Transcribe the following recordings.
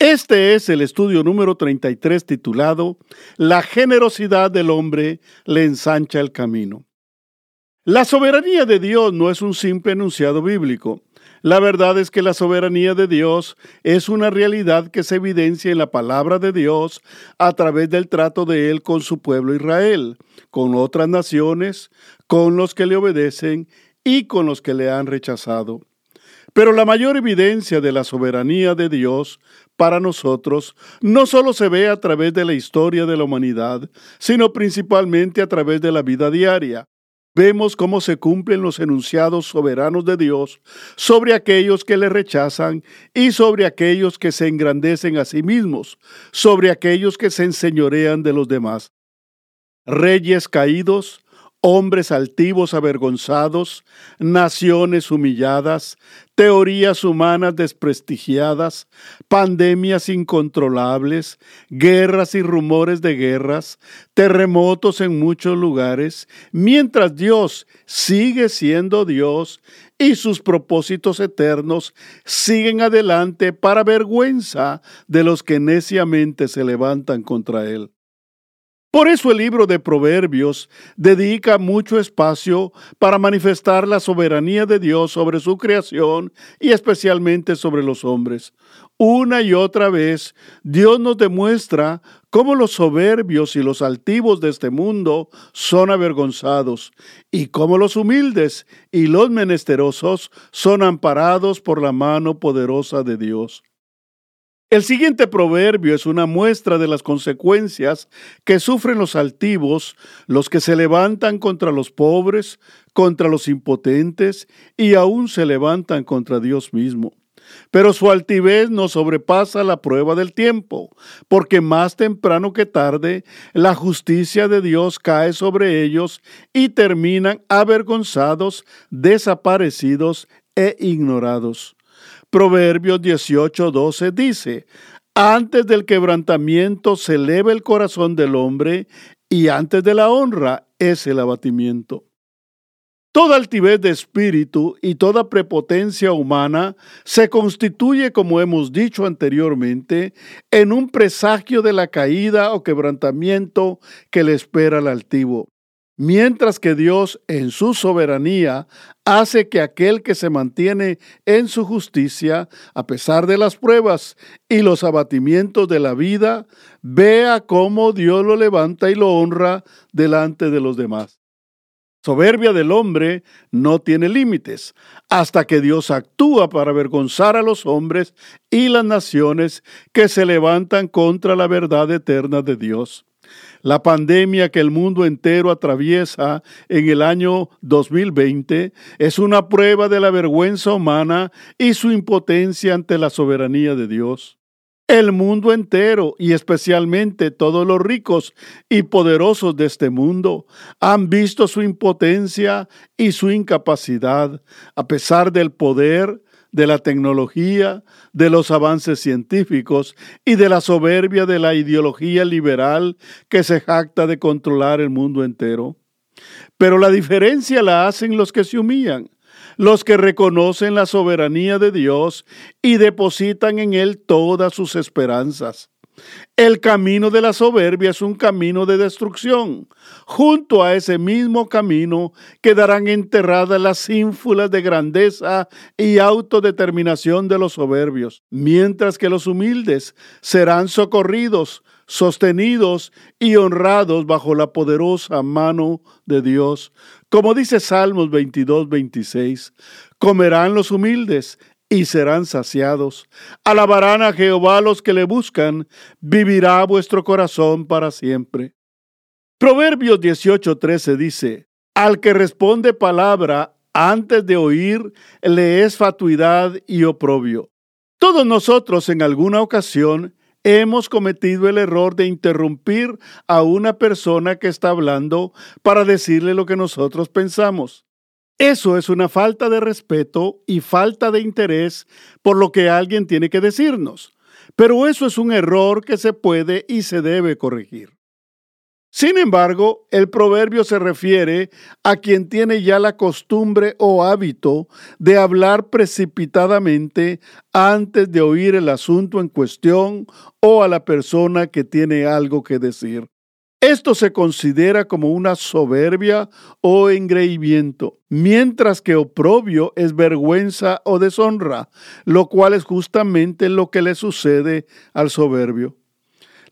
Este es el estudio número 33 titulado La generosidad del hombre le ensancha el camino. La soberanía de Dios no es un simple enunciado bíblico. La verdad es que la soberanía de Dios es una realidad que se evidencia en la palabra de Dios a través del trato de Él con su pueblo Israel, con otras naciones, con los que le obedecen y con los que le han rechazado. Pero la mayor evidencia de la soberanía de Dios para nosotros no solo se ve a través de la historia de la humanidad, sino principalmente a través de la vida diaria. Vemos cómo se cumplen los enunciados soberanos de Dios sobre aquellos que le rechazan y sobre aquellos que se engrandecen a sí mismos, sobre aquellos que se enseñorean de los demás. Reyes caídos, hombres altivos avergonzados, naciones humilladas, teorías humanas desprestigiadas, pandemias incontrolables, guerras y rumores de guerras, terremotos en muchos lugares, mientras Dios sigue siendo Dios y sus propósitos eternos siguen adelante para vergüenza de los que neciamente se levantan contra Él. Por eso el libro de Proverbios dedica mucho espacio para manifestar la soberanía de Dios sobre su creación y especialmente sobre los hombres. Una y otra vez Dios nos demuestra cómo los soberbios y los altivos de este mundo son avergonzados y cómo los humildes y los menesterosos son amparados por la mano poderosa de Dios. El siguiente proverbio es una muestra de las consecuencias que sufren los altivos, los que se levantan contra los pobres, contra los impotentes y aún se levantan contra Dios mismo. Pero su altivez no sobrepasa la prueba del tiempo, porque más temprano que tarde la justicia de Dios cae sobre ellos y terminan avergonzados, desaparecidos e ignorados. Proverbios 18:12 dice, antes del quebrantamiento se eleva el corazón del hombre y antes de la honra es el abatimiento. Toda altivez de espíritu y toda prepotencia humana se constituye, como hemos dicho anteriormente, en un presagio de la caída o quebrantamiento que le espera al altivo mientras que Dios en su soberanía hace que aquel que se mantiene en su justicia, a pesar de las pruebas y los abatimientos de la vida, vea cómo Dios lo levanta y lo honra delante de los demás. Soberbia del hombre no tiene límites, hasta que Dios actúa para avergonzar a los hombres y las naciones que se levantan contra la verdad eterna de Dios. La pandemia que el mundo entero atraviesa en el año 2020 es una prueba de la vergüenza humana y su impotencia ante la soberanía de Dios. El mundo entero y especialmente todos los ricos y poderosos de este mundo han visto su impotencia y su incapacidad a pesar del poder, de la tecnología, de los avances científicos y de la soberbia de la ideología liberal que se jacta de controlar el mundo entero. Pero la diferencia la hacen los que se humillan, los que reconocen la soberanía de Dios y depositan en Él todas sus esperanzas. El camino de la soberbia es un camino de destrucción. Junto a ese mismo camino quedarán enterradas las ínfulas de grandeza y autodeterminación de los soberbios, mientras que los humildes serán socorridos, sostenidos y honrados bajo la poderosa mano de Dios. Como dice Salmos 22, 26, comerán los humildes y serán saciados. Alabarán a Jehová los que le buscan, vivirá vuestro corazón para siempre. Proverbios 18:13 dice, Al que responde palabra antes de oír, le es fatuidad y oprobio. Todos nosotros en alguna ocasión hemos cometido el error de interrumpir a una persona que está hablando para decirle lo que nosotros pensamos. Eso es una falta de respeto y falta de interés por lo que alguien tiene que decirnos. Pero eso es un error que se puede y se debe corregir. Sin embargo, el proverbio se refiere a quien tiene ya la costumbre o hábito de hablar precipitadamente antes de oír el asunto en cuestión o a la persona que tiene algo que decir. Esto se considera como una soberbia o engreimiento, mientras que oprobio es vergüenza o deshonra, lo cual es justamente lo que le sucede al soberbio.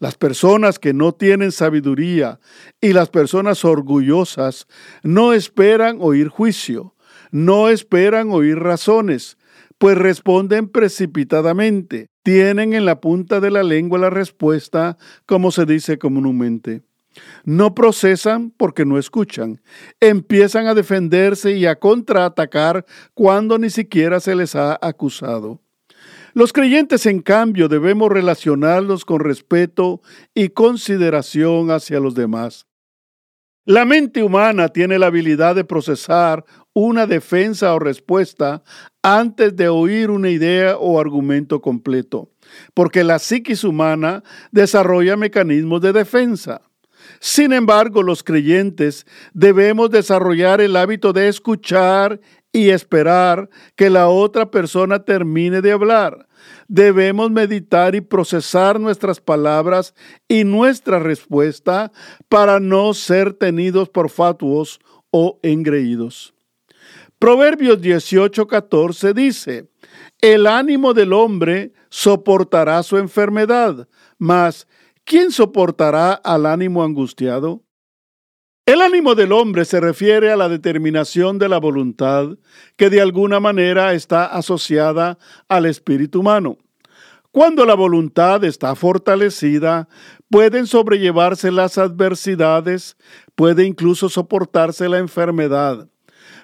Las personas que no tienen sabiduría y las personas orgullosas no esperan oír juicio, no esperan oír razones, pues responden precipitadamente. Tienen en la punta de la lengua la respuesta, como se dice comúnmente. No procesan porque no escuchan. Empiezan a defenderse y a contraatacar cuando ni siquiera se les ha acusado. Los creyentes, en cambio, debemos relacionarlos con respeto y consideración hacia los demás. La mente humana tiene la habilidad de procesar una defensa o respuesta antes de oír una idea o argumento completo, porque la psiquis humana desarrolla mecanismos de defensa. Sin embargo, los creyentes debemos desarrollar el hábito de escuchar y esperar que la otra persona termine de hablar. Debemos meditar y procesar nuestras palabras y nuestra respuesta para no ser tenidos por fatuos o engreídos. Proverbios 18:14 dice, El ánimo del hombre soportará su enfermedad, mas ¿quién soportará al ánimo angustiado? El ánimo del hombre se refiere a la determinación de la voluntad que de alguna manera está asociada al espíritu humano. Cuando la voluntad está fortalecida, pueden sobrellevarse las adversidades, puede incluso soportarse la enfermedad.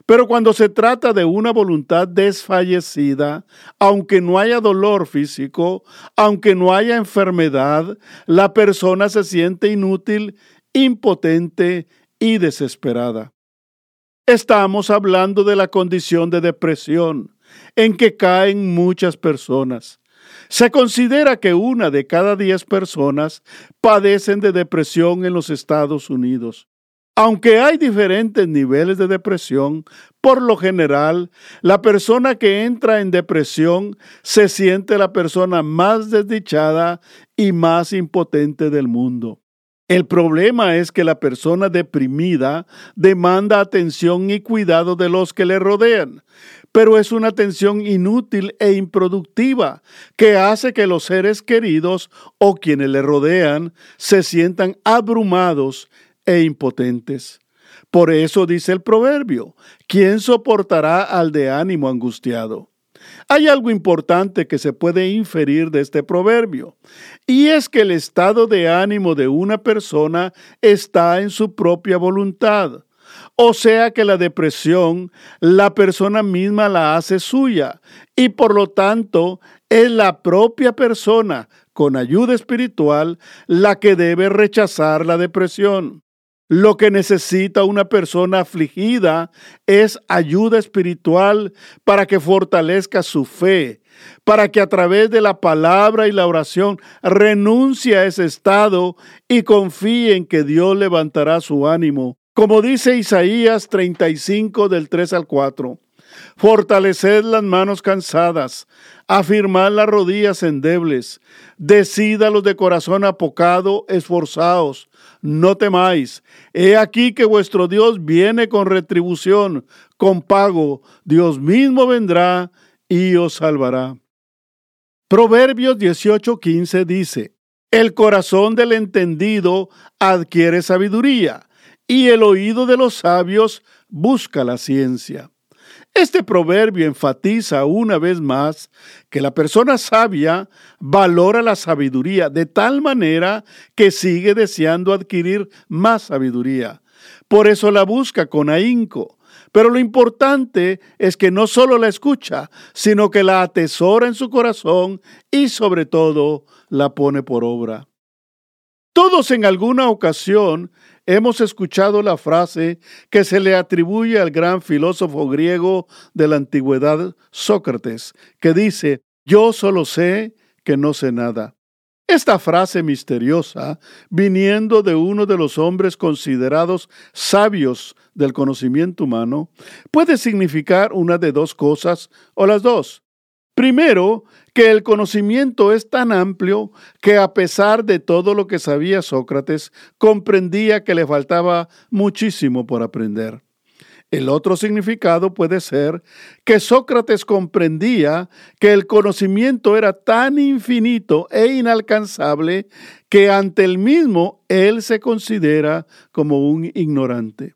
Pero cuando se trata de una voluntad desfallecida, aunque no haya dolor físico, aunque no haya enfermedad, la persona se siente inútil, impotente y desesperada. Estamos hablando de la condición de depresión en que caen muchas personas. Se considera que una de cada diez personas padecen de depresión en los Estados Unidos. Aunque hay diferentes niveles de depresión, por lo general, la persona que entra en depresión se siente la persona más desdichada y más impotente del mundo. El problema es que la persona deprimida demanda atención y cuidado de los que le rodean, pero es una atención inútil e improductiva que hace que los seres queridos o quienes le rodean se sientan abrumados e impotentes. Por eso dice el proverbio, ¿quién soportará al de ánimo angustiado? Hay algo importante que se puede inferir de este proverbio, y es que el estado de ánimo de una persona está en su propia voluntad. O sea que la depresión la persona misma la hace suya y por lo tanto es la propia persona con ayuda espiritual la que debe rechazar la depresión. Lo que necesita una persona afligida es ayuda espiritual para que fortalezca su fe, para que a través de la palabra y la oración renuncie a ese estado y confíe en que Dios levantará su ánimo. Como dice Isaías 35 del 3 al 4. Fortaleced las manos cansadas, afirmad las rodillas endebles, decida los de corazón apocado, esforzaos, no temáis. He aquí que vuestro Dios viene con retribución, con pago, Dios mismo vendrá y os salvará. Proverbios 18:15 dice, El corazón del entendido adquiere sabiduría, y el oído de los sabios busca la ciencia. Este proverbio enfatiza una vez más que la persona sabia valora la sabiduría de tal manera que sigue deseando adquirir más sabiduría. Por eso la busca con ahínco, Pero lo importante es que no solo la escucha, sino que la atesora en su corazón y sobre todo la pone por obra. Todos en alguna ocasión hemos escuchado la frase que se le atribuye al gran filósofo griego de la antigüedad, Sócrates, que dice, yo solo sé que no sé nada. Esta frase misteriosa, viniendo de uno de los hombres considerados sabios del conocimiento humano, puede significar una de dos cosas o las dos. Primero, que el conocimiento es tan amplio que a pesar de todo lo que sabía Sócrates, comprendía que le faltaba muchísimo por aprender. El otro significado puede ser que Sócrates comprendía que el conocimiento era tan infinito e inalcanzable que ante el mismo él se considera como un ignorante.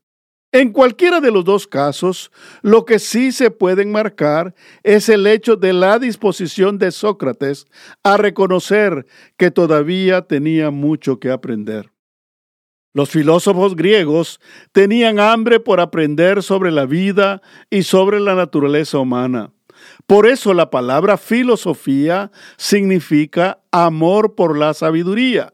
En cualquiera de los dos casos, lo que sí se puede enmarcar es el hecho de la disposición de Sócrates a reconocer que todavía tenía mucho que aprender. Los filósofos griegos tenían hambre por aprender sobre la vida y sobre la naturaleza humana. Por eso la palabra filosofía significa amor por la sabiduría.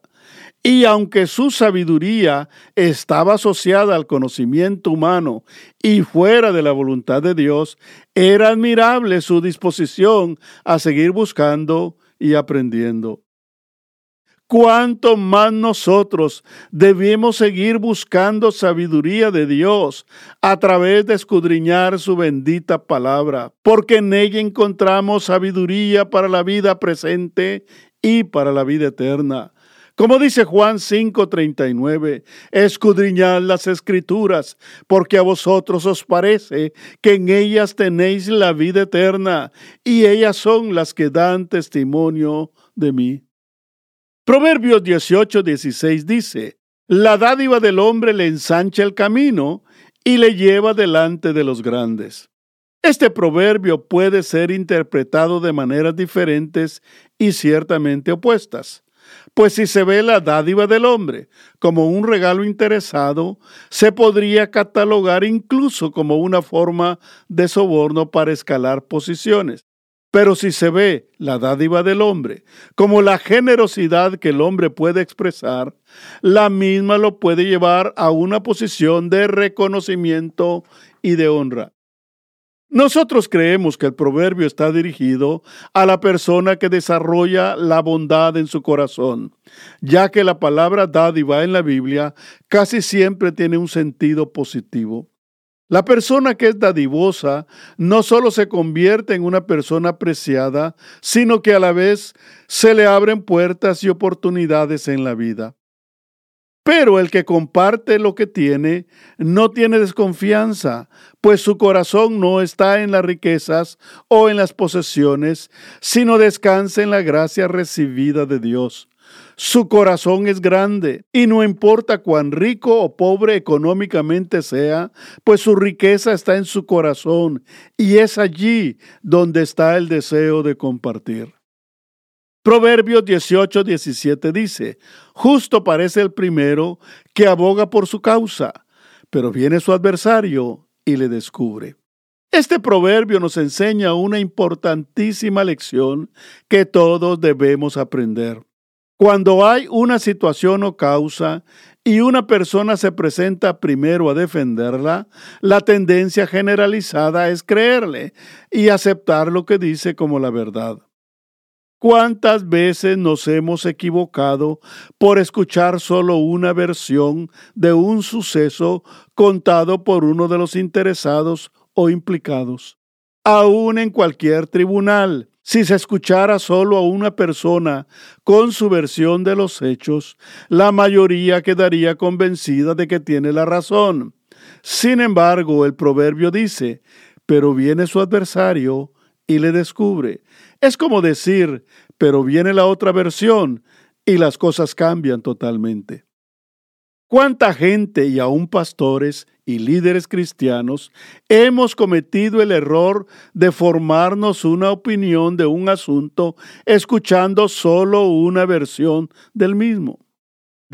Y aunque su sabiduría estaba asociada al conocimiento humano y fuera de la voluntad de Dios, era admirable su disposición a seguir buscando y aprendiendo cuánto más nosotros debemos seguir buscando sabiduría de Dios a través de escudriñar su bendita palabra, porque en ella encontramos sabiduría para la vida presente y para la vida eterna. Como dice Juan 5:39, escudriñad las escrituras, porque a vosotros os parece que en ellas tenéis la vida eterna, y ellas son las que dan testimonio de mí. Proverbios 18, 16 dice, La dádiva del hombre le ensancha el camino y le lleva delante de los grandes. Este proverbio puede ser interpretado de maneras diferentes y ciertamente opuestas. Pues si se ve la dádiva del hombre como un regalo interesado, se podría catalogar incluso como una forma de soborno para escalar posiciones. Pero si se ve la dádiva del hombre como la generosidad que el hombre puede expresar, la misma lo puede llevar a una posición de reconocimiento y de honra. Nosotros creemos que el proverbio está dirigido a la persona que desarrolla la bondad en su corazón, ya que la palabra dádiva en la Biblia casi siempre tiene un sentido positivo. La persona que es dadivosa no solo se convierte en una persona apreciada, sino que a la vez se le abren puertas y oportunidades en la vida. Pero el que comparte lo que tiene no tiene desconfianza, pues su corazón no está en las riquezas o en las posesiones, sino descansa en la gracia recibida de Dios. Su corazón es grande y no importa cuán rico o pobre económicamente sea, pues su riqueza está en su corazón y es allí donde está el deseo de compartir. Proverbios 18, 17 dice, justo parece el primero que aboga por su causa, pero viene su adversario y le descubre. Este proverbio nos enseña una importantísima lección que todos debemos aprender. Cuando hay una situación o causa y una persona se presenta primero a defenderla, la tendencia generalizada es creerle y aceptar lo que dice como la verdad. ¿Cuántas veces nos hemos equivocado por escuchar solo una versión de un suceso contado por uno de los interesados o implicados? Aún en cualquier tribunal, si se escuchara solo a una persona con su versión de los hechos, la mayoría quedaría convencida de que tiene la razón. Sin embargo, el proverbio dice, pero viene su adversario y le descubre. Es como decir, pero viene la otra versión y las cosas cambian totalmente. ¿Cuánta gente y aún pastores y líderes cristianos hemos cometido el error de formarnos una opinión de un asunto escuchando solo una versión del mismo?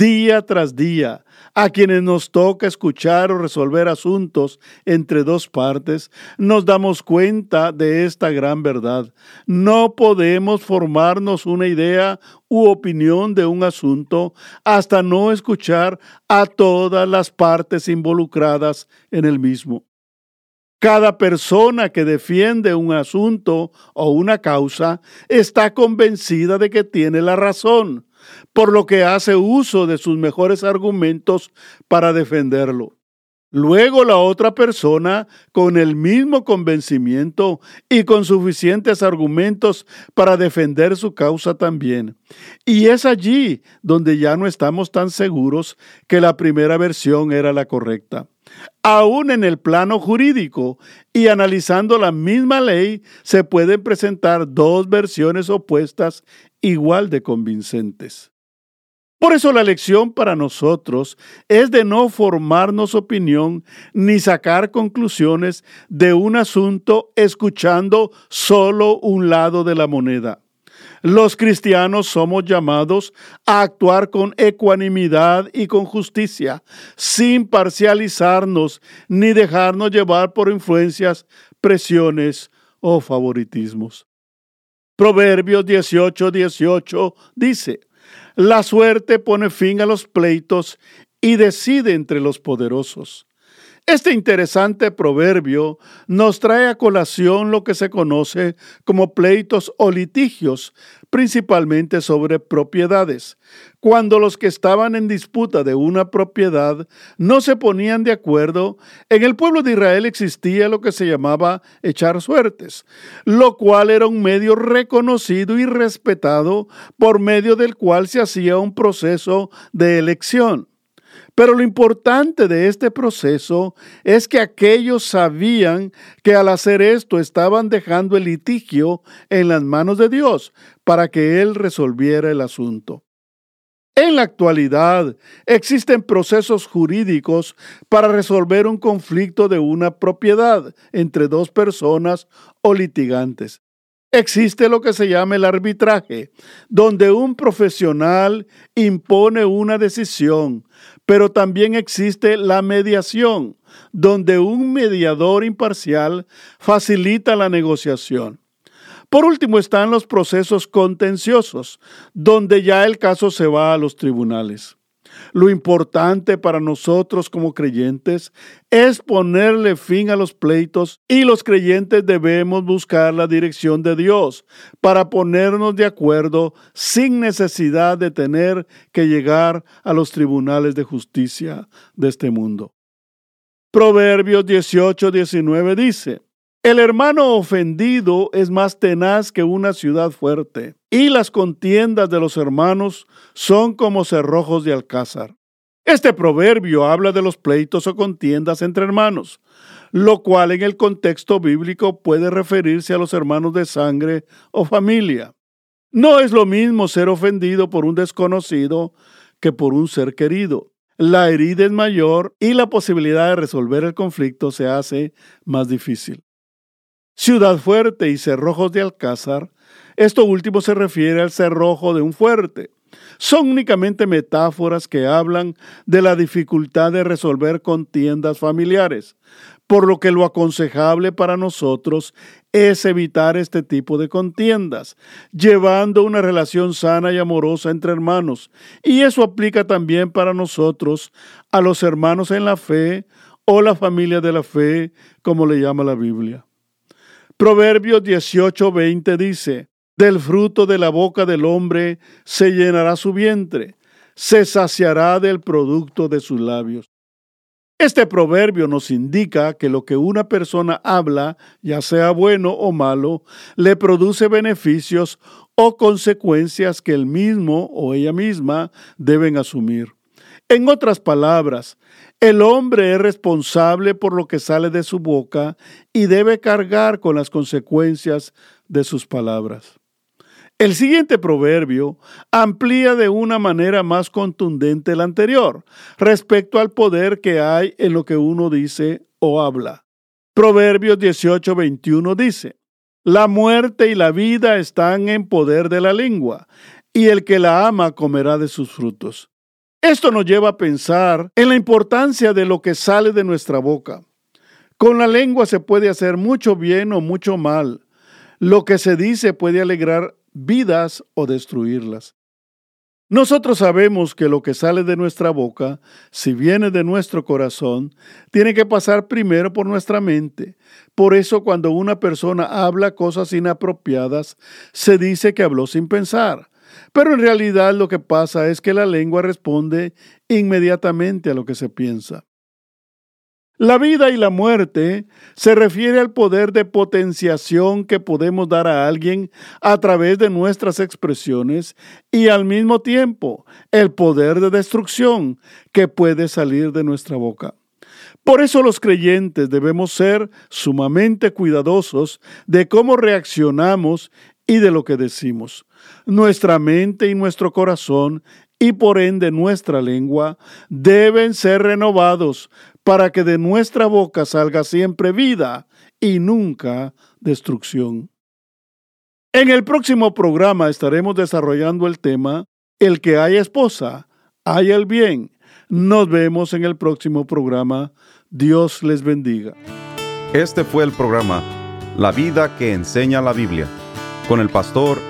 Día tras día, a quienes nos toca escuchar o resolver asuntos entre dos partes, nos damos cuenta de esta gran verdad. No podemos formarnos una idea u opinión de un asunto hasta no escuchar a todas las partes involucradas en el mismo. Cada persona que defiende un asunto o una causa está convencida de que tiene la razón, por lo que hace uso de sus mejores argumentos para defenderlo. Luego la otra persona, con el mismo convencimiento y con suficientes argumentos para defender su causa también. Y es allí donde ya no estamos tan seguros que la primera versión era la correcta. Aún en el plano jurídico y analizando la misma ley, se pueden presentar dos versiones opuestas igual de convincentes. Por eso la lección para nosotros es de no formarnos opinión ni sacar conclusiones de un asunto escuchando solo un lado de la moneda. Los cristianos somos llamados a actuar con ecuanimidad y con justicia, sin parcializarnos ni dejarnos llevar por influencias, presiones o favoritismos. Proverbios 18, 18 dice, la suerte pone fin a los pleitos y decide entre los poderosos. Este interesante proverbio nos trae a colación lo que se conoce como pleitos o litigios, principalmente sobre propiedades, cuando los que estaban en disputa de una propiedad no se ponían de acuerdo, en el pueblo de Israel existía lo que se llamaba echar suertes, lo cual era un medio reconocido y respetado por medio del cual se hacía un proceso de elección. Pero lo importante de este proceso es que aquellos sabían que al hacer esto estaban dejando el litigio en las manos de Dios para que Él resolviera el asunto. En la actualidad existen procesos jurídicos para resolver un conflicto de una propiedad entre dos personas o litigantes. Existe lo que se llama el arbitraje, donde un profesional impone una decisión, pero también existe la mediación, donde un mediador imparcial facilita la negociación. Por último están los procesos contenciosos, donde ya el caso se va a los tribunales. Lo importante para nosotros como creyentes es ponerle fin a los pleitos y los creyentes debemos buscar la dirección de Dios para ponernos de acuerdo sin necesidad de tener que llegar a los tribunales de justicia de este mundo. Proverbios 18, 19 dice, el hermano ofendido es más tenaz que una ciudad fuerte, y las contiendas de los hermanos son como cerrojos de alcázar. Este proverbio habla de los pleitos o contiendas entre hermanos, lo cual en el contexto bíblico puede referirse a los hermanos de sangre o familia. No es lo mismo ser ofendido por un desconocido que por un ser querido. La herida es mayor y la posibilidad de resolver el conflicto se hace más difícil. Ciudad fuerte y cerrojos de alcázar, esto último se refiere al cerrojo de un fuerte. Son únicamente metáforas que hablan de la dificultad de resolver contiendas familiares, por lo que lo aconsejable para nosotros es evitar este tipo de contiendas, llevando una relación sana y amorosa entre hermanos. Y eso aplica también para nosotros, a los hermanos en la fe o la familia de la fe, como le llama la Biblia. Proverbios 18:20 dice, Del fruto de la boca del hombre se llenará su vientre, se saciará del producto de sus labios. Este proverbio nos indica que lo que una persona habla, ya sea bueno o malo, le produce beneficios o consecuencias que él mismo o ella misma deben asumir. En otras palabras, el hombre es responsable por lo que sale de su boca y debe cargar con las consecuencias de sus palabras. El siguiente proverbio amplía de una manera más contundente el anterior respecto al poder que hay en lo que uno dice o habla. Proverbios 18:21 dice, La muerte y la vida están en poder de la lengua, y el que la ama comerá de sus frutos. Esto nos lleva a pensar en la importancia de lo que sale de nuestra boca. Con la lengua se puede hacer mucho bien o mucho mal. Lo que se dice puede alegrar vidas o destruirlas. Nosotros sabemos que lo que sale de nuestra boca, si viene de nuestro corazón, tiene que pasar primero por nuestra mente. Por eso cuando una persona habla cosas inapropiadas, se dice que habló sin pensar. Pero en realidad lo que pasa es que la lengua responde inmediatamente a lo que se piensa. La vida y la muerte se refiere al poder de potenciación que podemos dar a alguien a través de nuestras expresiones y al mismo tiempo el poder de destrucción que puede salir de nuestra boca. Por eso los creyentes debemos ser sumamente cuidadosos de cómo reaccionamos y de lo que decimos. Nuestra mente y nuestro corazón y por ende nuestra lengua deben ser renovados para que de nuestra boca salga siempre vida y nunca destrucción. En el próximo programa estaremos desarrollando el tema El que haya esposa, haya el bien. Nos vemos en el próximo programa. Dios les bendiga. Este fue el programa La vida que enseña la Biblia con el pastor